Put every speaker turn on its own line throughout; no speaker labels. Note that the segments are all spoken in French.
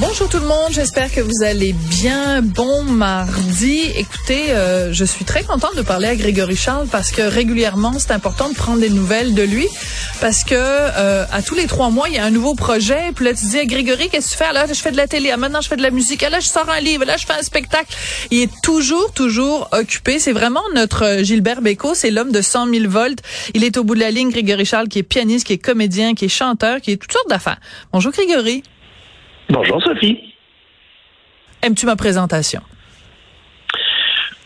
Bonjour tout le monde, j'espère que vous allez bien. Bon mardi. Écoutez, euh, je suis très contente de parler à Grégory Charles parce que régulièrement, c'est important de prendre des nouvelles de lui parce que euh, à tous les trois mois, il y a un nouveau projet. Puis là, tu dis, Grégory, qu'est-ce que tu fais? Là, je fais de la télé. Ah, maintenant, je fais de la musique. Ah, là, je sors un livre. Là, je fais un spectacle. Il est toujours, toujours occupé. C'est vraiment notre euh, Gilbert Bécaud. C'est l'homme de 100 000 volts. Il est au bout de la ligne, Grégory Charles, qui est pianiste, qui est comédien, qui est chanteur, qui est toutes sortes d'affaires. Bonjour, Grégory.
Bonjour Sophie.
Aimes-tu ma présentation?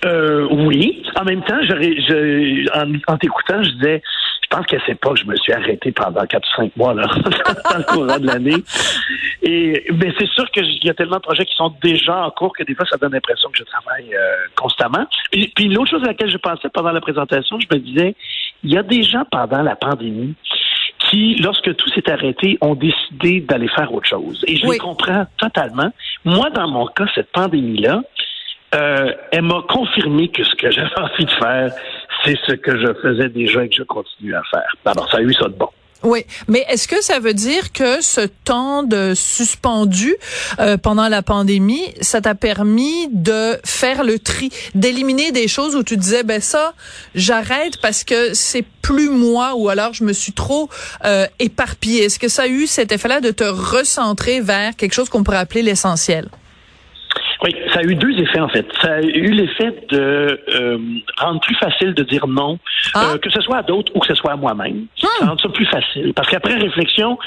Euh, oui. En même temps, je, en, en t'écoutant, je disais, je pense qu'elle sait pas que je me suis arrêté pendant 4 ou 5 mois là, dans le courant de l'année. Et mais c'est sûr qu'il y a tellement de projets qui sont déjà en cours que des fois, ça donne l'impression que je travaille euh, constamment. Puis l'autre chose à laquelle je pensais pendant la présentation, je me disais, il y a des gens pendant la pandémie qui, lorsque tout s'est arrêté, ont décidé d'aller faire autre chose. Et je les comprends totalement. Moi, dans mon cas, cette pandémie-là, euh, elle m'a confirmé que ce que j'avais envie de faire, c'est ce que je faisais déjà et que je continue à faire. Alors, ça a eu ça de bon.
Oui, mais est-ce que ça veut dire que ce temps de suspendu euh, pendant la pandémie, ça t'a permis de faire le tri, d'éliminer des choses où tu disais ben ça, j'arrête parce que c'est plus moi ou alors je me suis trop euh, éparpillée. Est-ce que ça a eu cet effet-là de te recentrer vers quelque chose qu'on pourrait appeler l'essentiel?
Oui, ça a eu deux effets en fait. Ça a eu l'effet de euh, rendre plus facile de dire non,
Ah.
euh, que ce soit à d'autres ou que ce soit à moi-même. Ça rend ça plus facile. Parce qu'après réflexion,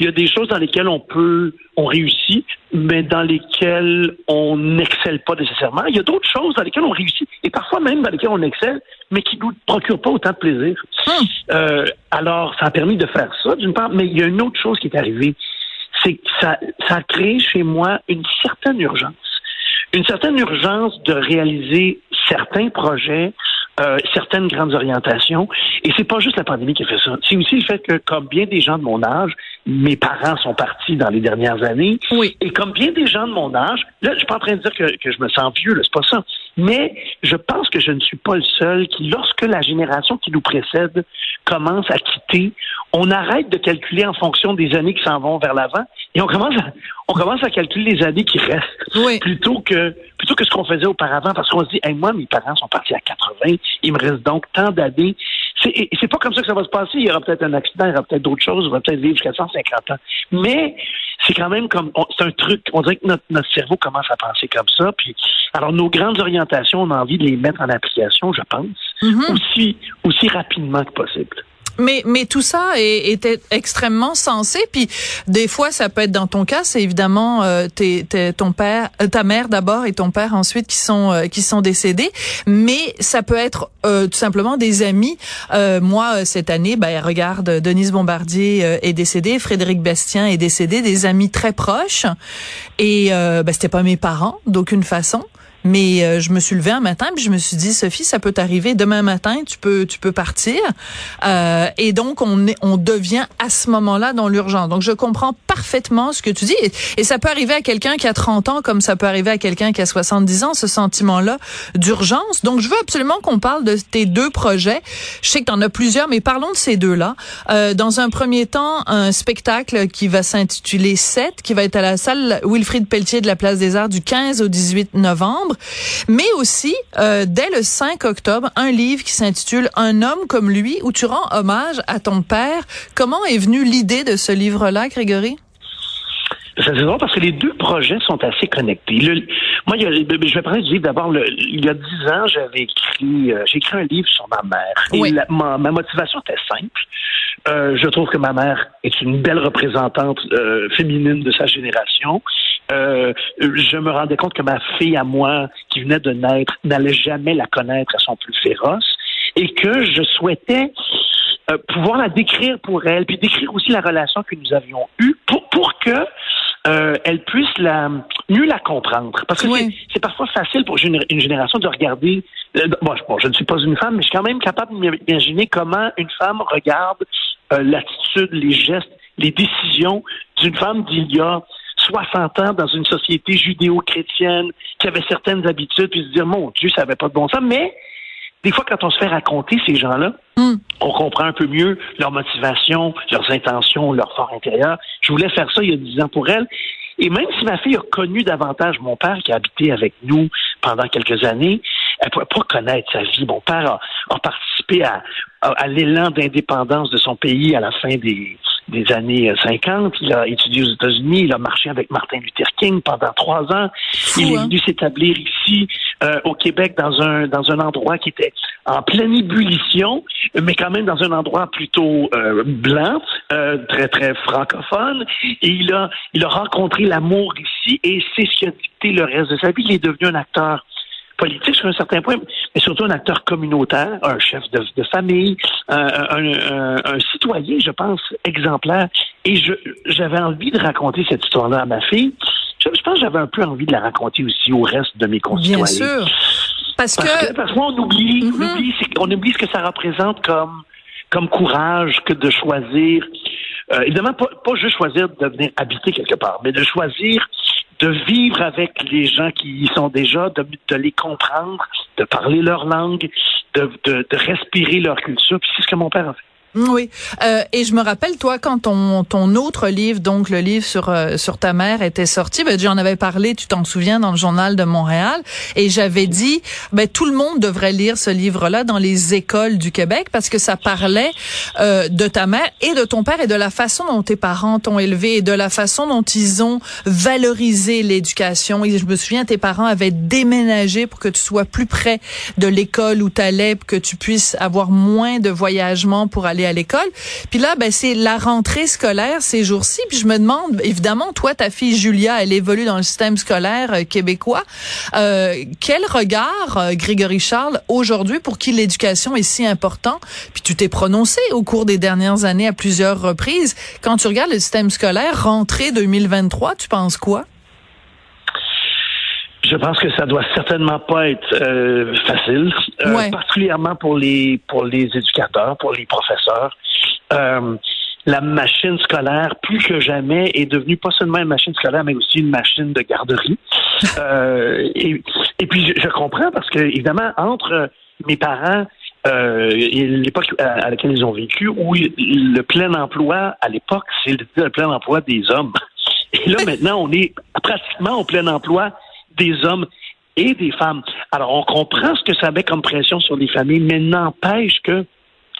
il y a des choses dans lesquelles on peut, on réussit, mais dans lesquelles on n'excelle pas nécessairement. Il y a d'autres choses dans lesquelles on réussit, et parfois même dans lesquelles on excelle, mais qui nous procurent pas autant de plaisir. Euh, alors, ça a permis de faire ça, d'une part, mais il y a une autre chose qui est arrivée. C'est que ça, ça a créé chez moi une certaine urgence une certaine urgence de réaliser certains projets, euh, certaines grandes orientations. Et c'est pas juste la pandémie qui a fait ça. C'est aussi le fait que, comme bien des gens de mon âge, mes parents sont partis dans les dernières années.
Oui.
Et comme bien des gens de mon âge, là, je suis pas en train de dire que, que je me sens vieux, c'est pas ça. Mais je pense que je ne suis pas le seul qui, lorsque la génération qui nous précède commence à quitter, on arrête de calculer en fonction des années qui s'en vont vers l'avant et on commence à, on commence à calculer les années qui restent plutôt que plutôt que ce qu'on faisait auparavant parce qu'on se dit hey, moi mes parents sont partis à 80 il me reste donc tant d'années c'est pas comme ça que ça va se passer. Il y aura peut-être un accident il y aura peut-être d'autres choses on va peut-être vivre jusqu'à 150 ans. Mais c'est quand même comme c'est un truc on dirait que notre, notre cerveau commence à penser comme ça puis alors nos grandes orientations on a envie de les mettre en application je pense aussi aussi rapidement que possible
Mais, mais tout ça est, était extrêmement sensé. Puis des fois, ça peut être dans ton cas, c'est évidemment euh, tes, tes- ton père, euh, ta mère d'abord et ton père ensuite qui sont euh, qui sont décédés. Mais ça peut être euh, tout simplement des amis. Euh, moi, euh, cette année, ben regarde, Denise Bombardier est décédée, Frédéric Bastien est décédé, des amis très proches. Et ben, c'était pas mes parents d'aucune façon. Mais euh, je me suis levée un matin puis je me suis dit Sophie, ça peut t'arriver demain matin, tu peux tu peux partir. Euh, et donc on est, on devient à ce moment-là dans l'urgence. Donc je comprends parfaitement ce que tu dis et, ça peut arriver à quelqu'un qui a 30 ans comme ça peut arriver à quelqu'un qui a 70 ans ce sentiment-là d'urgence. Donc je veux absolument qu'on parle de tes deux projets. Je sais que tu en as plusieurs mais parlons de ces deux-là. Euh, dans un premier temps, un spectacle qui va s'intituler 7 qui va être à la salle Wilfrid Pelletier de la Place des Arts du 15 au 18 novembre, mais aussi euh, dès le 5 octobre, un livre qui s'intitule Un homme comme lui, où tu rends hommage à ton père. Comment est venue l'idée de ce livre-là, Grégory?
C'est drôle parce que les deux projets sont assez connectés. Le, moi, il y a, je vais parler du livre d'abord. Il y a dix ans, j'avais écrit, euh, j'ai écrit un livre sur ma mère.
Oui.
Et la- ma, ma motivation était simple. Euh, je trouve que ma mère est une belle représentante euh, féminine de sa génération. Euh, je me rendais compte que ma fille à moi, qui venait de naître, n'allait jamais la connaître à son plus féroce, et que je souhaitais euh, pouvoir la décrire pour elle, puis décrire aussi la relation que nous avions eue pour, pour que euh, elle puisse la, mieux la comprendre. Parce que c'est- c'est parfois facile pour une, une génération de regarder. euh, bon, je, bon, je ne suis pas une femme, mais je suis quand même capable d'imaginer comment une femme regarde euh, l'attitude, les gestes, les décisions d'une femme d'il y a 60 ans dans une société judéo-chrétienne qui avait certaines habitudes, puis se dire, mon Dieu, ça n'avait pas de bon sens. Mais des fois, quand on se fait raconter ces gens-là, on comprend un peu mieux leur motivation, leurs intentions, leur fort intérieur. Je voulais faire ça il y a dix ans pour elle. Et même si ma fille a connu davantage mon père qui a habité avec nous pendant quelques années, elle ne pouvait pas connaître sa vie. Mon père a, a participé à, à, à l'élan d'indépendance de son pays à la fin des, des années 50. Il a étudié aux États-Unis. Il a marché avec Martin Luther King pendant trois ans. il est
hein?
venu s'établir ici euh, au Québec dans un dans un endroit qui était en pleine ébullition, mais quand même dans un endroit plutôt euh, blanc, euh, très très francophone. Et il a il a rencontré l'amour ici et c'est ce qui a dicté le reste de sa vie. Il est devenu un acteur politique jusqu'à un certain point, mais surtout un acteur communautaire, un chef de, de famille, un, un- un- un citoyen, je pense, exemplaire. Et j'avais envie de raconter cette histoire-là à ma fille. Je, je pense que j'avais un peu envie de la raconter aussi au reste de mes concitoyens.
Bien sûr. Parce,
Parce
que,
que parce qu'on oublie, on oublie, c'est- on oublie ce que ça représente comme comme courage que de choisir. euh, évidemment, pas, pas juste choisir de venir habiter quelque part, mais de choisir de vivre avec les gens qui y sont déjà, de, de les comprendre, de parler leur langue, de, de, de respirer leur culture. Puis c'est ce que mon père a fait.
Oui, euh, et je me rappelle toi quand ton ton autre livre, donc le livre sur euh, sur ta mère était sorti, ben j'en avais parlé, tu t'en souviens dans le journal de Montréal, et j'avais dit ben tout le monde devrait lire ce livre-là dans les écoles du Québec parce que ça parlait euh, de ta mère et de ton père et de la façon dont tes parents t'ont élevé et de la façon dont ils ont valorisé l'éducation. Et je me souviens tes parents avaient déménagé pour que tu sois plus près de l'école où tu allais, pour que tu puisses avoir moins de voyagement pour aller à l'école. Puis là, ben c'est la rentrée scolaire ces jours-ci. Puis je me demande, évidemment, toi, ta fille Julia, elle évolue dans le système scolaire euh, québécois. Euh, quel regard, euh, Grégory Charles, aujourd'hui, pour qui l'éducation est si important? Puis tu t'es prononcé au cours des dernières années à plusieurs reprises. Quand tu regardes le système scolaire, rentrée 2023, tu penses quoi?
Je pense que ça doit certainement pas être euh, facile, euh,
Ouais.
particulièrement pour les pour les éducateurs, pour les professeurs. Euh, la machine scolaire, plus que jamais, est devenue pas seulement une machine scolaire, mais aussi une machine de garderie. Euh, et, et puis je, je comprends parce que évidemment entre mes parents euh, et l'époque à, à laquelle ils ont vécu, où le plein emploi à l'époque, c'est le, le plein emploi des hommes. Et là maintenant, on est pratiquement au plein emploi des hommes et des femmes. Alors, on comprend ce que ça avait comme pression sur les familles, mais n'empêche que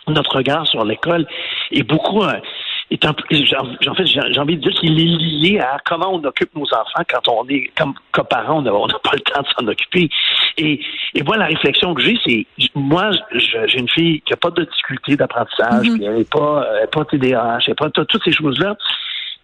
notre regard sur l'école est beaucoup... euh, est un en fait, j'ai envie de dire qu'il est lié à comment on occupe nos enfants quand on est comme, comme parents, on n'a pas le temps de s'en occuper. Et, et moi, la réflexion que j'ai, c'est moi, j'ai une fille qui n'a pas de difficulté d'apprentissage, puis elle n'est pas, elle est pas TDAH, elle n'est pas tout- toutes ces choses-là.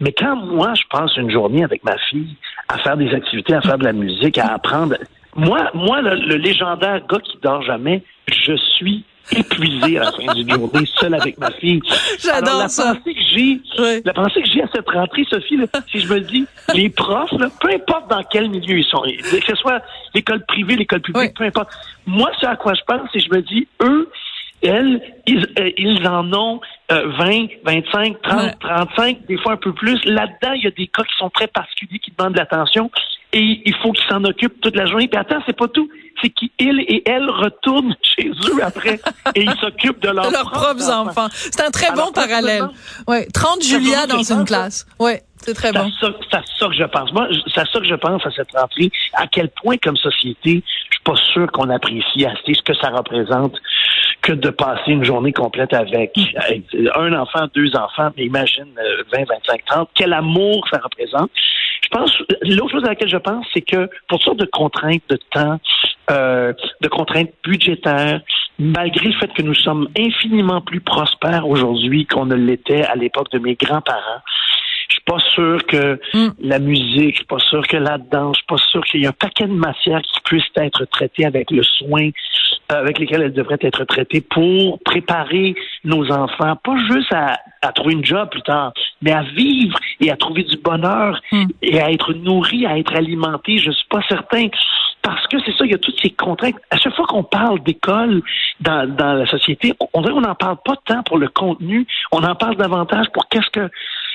Mais quand moi, je passe une journée avec ma fille à faire des activités, à faire de la musique, à apprendre, moi, moi, le, le légendaire gars qui dort jamais, je suis épuisé à la fin d'une journée, seul avec ma fille.
J'adore
la
ça.
Pensée que j'ai, La pensée que j'ai à cette rentrée, Sophie, là, si je me dis, les profs, là, peu importe dans quel milieu ils sont, que ce soit l'école privée, l'école publique, peu importe. Moi, ce à quoi je pense, c'est je me dis, eux, elles, ils, euh, ils en ont euh, 20, 25, 30, 35, des fois un peu plus. Là-dedans, il y a des cas qui sont très particuliers, qui demandent de l'attention, et il faut qu'ils s'en occupent toute la journée. Puis attends, c'est pas tout. C'est qu'ils et elles retournent chez eux après et ils s'occupent de leurs,
De leurs propres enfants. C'est un très
Alors,
bon parallèle. Ouais, 30
c'est
Julia dans une classe. Ouais, c'est très bon.
ça- C'est à ça que je pense. Moi, à ça que je pense à cette rentrée. À quel point, comme société, je suis pas sûr qu'on apprécie assez ce que ça représente que de passer une journée complète avec, avec un enfant, deux enfants, mais imagine euh, 20, 25, 30. Quel amour ça représente. Je pense, l'autre chose à laquelle je pense, c'est que pour toutes sortes de contraintes de temps, euh, de contraintes budgétaires, malgré le fait que nous sommes infiniment plus prospères aujourd'hui qu'on ne l'était à l'époque de mes grands-parents, pas sûr que la musique, je suis pas sûr que la danse, je suis pas sûr qu'il y a un paquet de matières qui puissent être traitées avec le soin euh, avec lesquelles elles devraient être traitées pour préparer nos enfants, pas juste à, à trouver une job plus tard, mais à vivre et à trouver du bonheur et à être nourris, à être alimentés. Je suis pas certain parce que c'est ça, il y a toutes ces contraintes. À chaque fois qu'on parle d'école dans, dans la société, on, on dirait qu'on n'en parle pas tant pour le contenu, on en parle davantage pour qu'est-ce que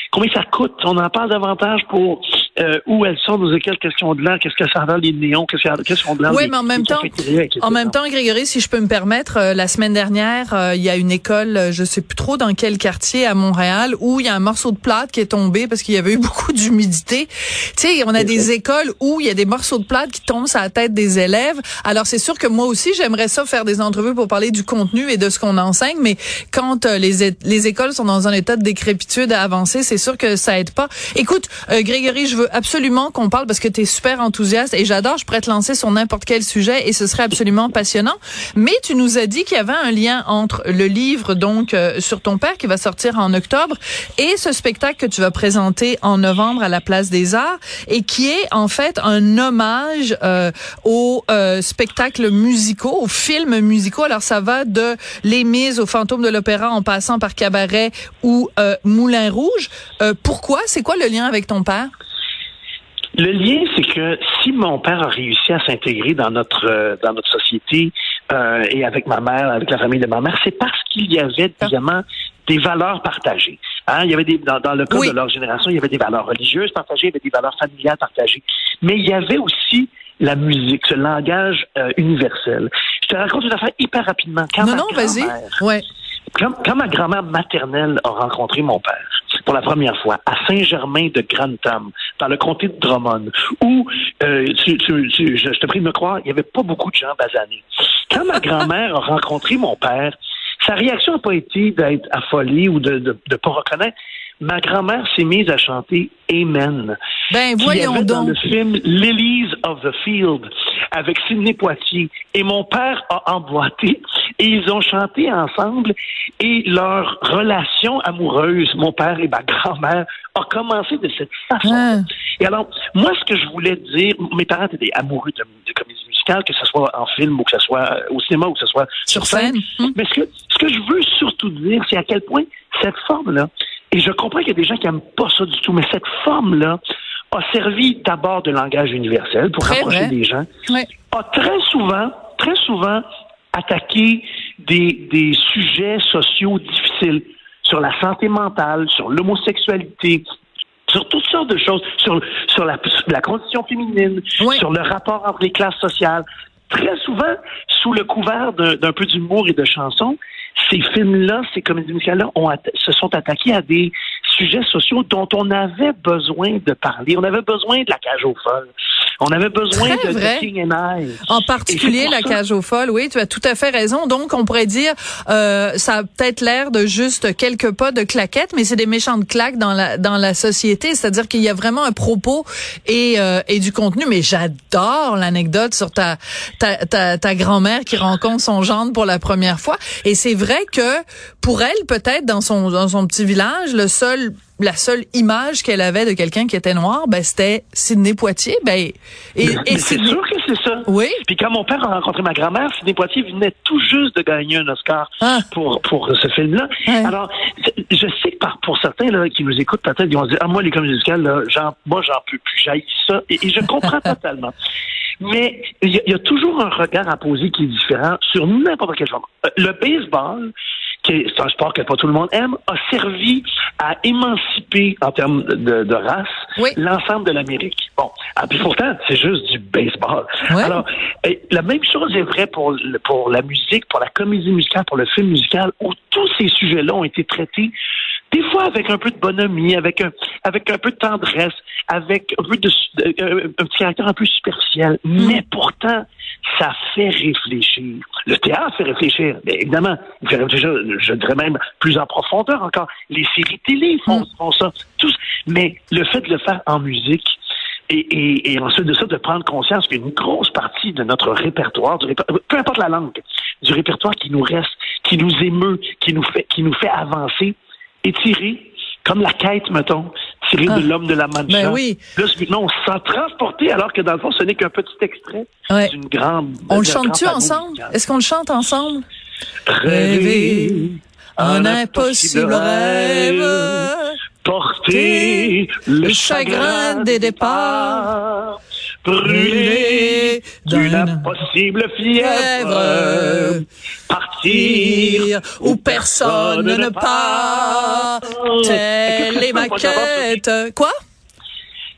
combien ça coûte? On en parle davantage pour euh, où elles sont qu'est-ce qu'ils ont de l'air, qu'est-ce que ça a les néons, qu'est-ce qu'est-ce qu'ils ont de l'air
Oui, mais en même temps, en même temps, Grégory, si je peux me permettre, euh, la semaine dernière, euh, il y a une école, euh, je sais plus trop dans quel quartier à Montréal, où il y a un morceau de plâtre qui est tombé parce qu'il y avait eu beaucoup d'humidité. Tu sais, on a des écoles où il y a des morceaux de plâtre qui tombent sur la tête des élèves. Alors c'est sûr que moi aussi, j'aimerais ça faire des entrevues pour parler du contenu et de ce qu'on enseigne, mais quand euh, les, les écoles sont dans un état de décrépitude avancé, c'est sûr que ça aide pas. Écoute, euh, Grégory, je veux absolument qu'on parle parce que tu es super enthousiaste et j'adore, je pourrais te lancer sur n'importe quel sujet et ce serait absolument passionnant. Mais tu nous as dit qu'il y avait un lien entre le livre donc euh, sur ton père qui va sortir en octobre et ce spectacle que tu vas présenter en novembre à la Place des Arts et qui est en fait un hommage euh, aux euh, spectacles musicaux, aux films musicaux. Alors ça va de Les Mises au Fantôme de l'Opéra en passant par Cabaret ou euh, Moulin Rouge. Euh, pourquoi? C'est quoi le lien avec ton père?
Le lien, c'est que si mon père a réussi à s'intégrer dans notre euh, dans notre société euh, et avec ma mère, avec la famille de ma mère, c'est parce qu'il y avait évidemment des valeurs partagées. Hein, il y avait des dans, dans le cas de leur génération, il y avait des valeurs religieuses partagées, il y avait des valeurs familiales partagées, mais il y avait aussi la musique, ce langage euh, universel. Je te raconte une affaire hyper rapidement. Quand
non, non, vas-y. Ouais.
quand, quand ma grand-mère maternelle a rencontré mon père pour la première fois à Saint-Germain de Grantham, dans le comté de Drummond, où, euh, tu- tu- je te prie de me croire, il n'y avait pas beaucoup de gens basanés. Quand ma grand-mère a rencontré mon père, sa réaction n'a pas été d'être affolée ou de ne pas reconnaître. Ma grand-mère s'est mise à chanter Amen.
Ben,
qui
voyons
avait dans
donc.
le film Lilies of the Field avec Sidney Poitier. Et mon père a emboîté et ils ont chanté ensemble et leur relation amoureuse, mon père et ma grand-mère, a commencé de cette façon.
Ah.
Et alors, moi, ce que je voulais dire, mes parents étaient amoureux de, de comédie musicale, que ce soit en film ou que ce soit euh, au cinéma ou que ce soit sur, scène. Mais ce que, ce que je veux surtout dire, c'est à quel point cette forme-là, et je comprends qu'il y a des gens qui n'aiment pas ça du tout, mais cette forme-là a servi d'abord de langage universel pour
Très
rapprocher des gens, a très souvent, très souvent attaqué des, des sujets sociaux difficiles sur la santé mentale, sur l'homosexualité, sur toutes sortes de choses, sur, sur la, la condition féminine, sur le rapport entre les classes sociales. Très souvent, sous le couvert d'un peu d'humour et de chansons, ces films-là, ces comédies musicales-là se sont attaqués à des sujets sociaux dont on avait besoin de parler. On avait besoin de la cage aux folles. On avait besoin
Très
de,
vrai.
King and I.
En particulier la
ça-
cage aux folles, oui, tu as tout à fait raison. Donc, on pourrait dire, euh, ça a peut-être l'air de juste quelques pas de claquettes, mais c'est des méchantes claques dans la dans la société. C'est-à-dire qu'il y a vraiment un propos et euh, et du contenu. Mais j'adore l'anecdote sur ta ta ta, ta grand-mère qui rencontre son gendre pour la première fois. Et c'est vrai que pour elle, peut-être dans son dans son petit village, le seul la seule image qu'elle avait de quelqu'un qui était noir, ben c'était Sidney Poitier. Ben et,
c'est
Sidney-
sûr que c'est ça.
Oui.
Puis quand mon père a rencontré ma grand-mère, Sidney Poitier venait tout juste de gagner un Oscar
Ah.
pour pour ce film-là. Alors, je sais que par, pour certains là, qui nous écoutent, peut-être ils vont se dire ah moi les comédies musicales, là, j'en, moi j'en peux plus, j'haïs ça, et, et je comprends totalement. Mais il y, a- il y a toujours un regard à poser qui est différent sur n'importe quel genre. Euh, Le baseball, c'est un sport que pas tout le monde aime, a servi à émanciper en termes de, de race
Oui.
l'ensemble de l'Amérique. Bon, ah, puis pourtant, c'est juste du baseball. Alors, la même chose est vraie pour, pour la musique, pour la comédie musicale, pour le film musical, où tous ces sujets-là ont été traités, des fois avec un peu de bonhomie, avec un, avec un peu de tendresse, avec un peu de, de- euh, un petit caractère un peu superficiel. Mais pourtant, ça fait réfléchir. Le théâtre fait réfléchir, mais évidemment. Il fait réfléchir, je dirais même plus en profondeur encore. Les séries télé font, font ça. Tous. Mais le fait de le faire en musique, et, et, et ensuite de ça, de prendre conscience qu'une grosse partie de notre répertoire, du peu importe la langue, du répertoire qui nous reste, qui nous émeut, qui nous fait, qui nous fait avancer, est tiré, comme la quête, mettons, tiré
Ah.
de l'homme de la Mancha.
Ben oui.
Là, non, on se sent transporté alors que dans le fond, ce n'est qu'un petit extrait
Ouais.
d'une grande.
On le chante-tu ensemble? Est-ce qu'on le chante ensemble?
Rêver
un impossible rêve,
porter le chagrin des départs, brûler d'une impossible fièvre, partir
où personne ne part, telle les maquettes. Quoi?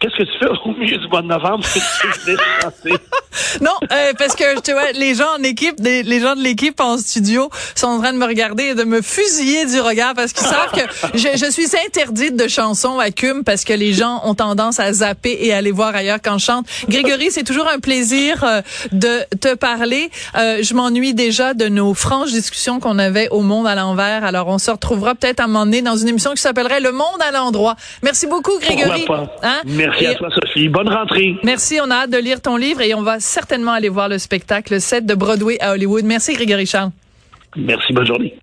Qu'est-ce que tu fais au milieu du mois de novembre?
Non, euh, parce que tu vois, les gens en équipe, les, les gens de l'équipe en studio sont en train de me regarder et de me fusiller du regard parce qu'ils savent que je, je suis interdite de chansons à Cum parce que les gens ont tendance à zapper et à aller voir ailleurs quand je chante. Grégory, c'est toujours un plaisir euh, de te parler. Euh, je m'ennuie déjà de nos franches discussions qu'on avait au Monde à l'envers. Alors, on se retrouvera peut-être à un moment donné dans une émission qui s'appellerait Le Monde à l'endroit. Merci beaucoup, Grégory.
Pas? Merci
Et-
à toi, Sophie. Bonne rentrée.
Merci, on a hâte de lire ton livre et on va certainement aller voir le spectacle 7 de Broadway à Hollywood. Merci Grégory Charles.
Merci, bonne journée.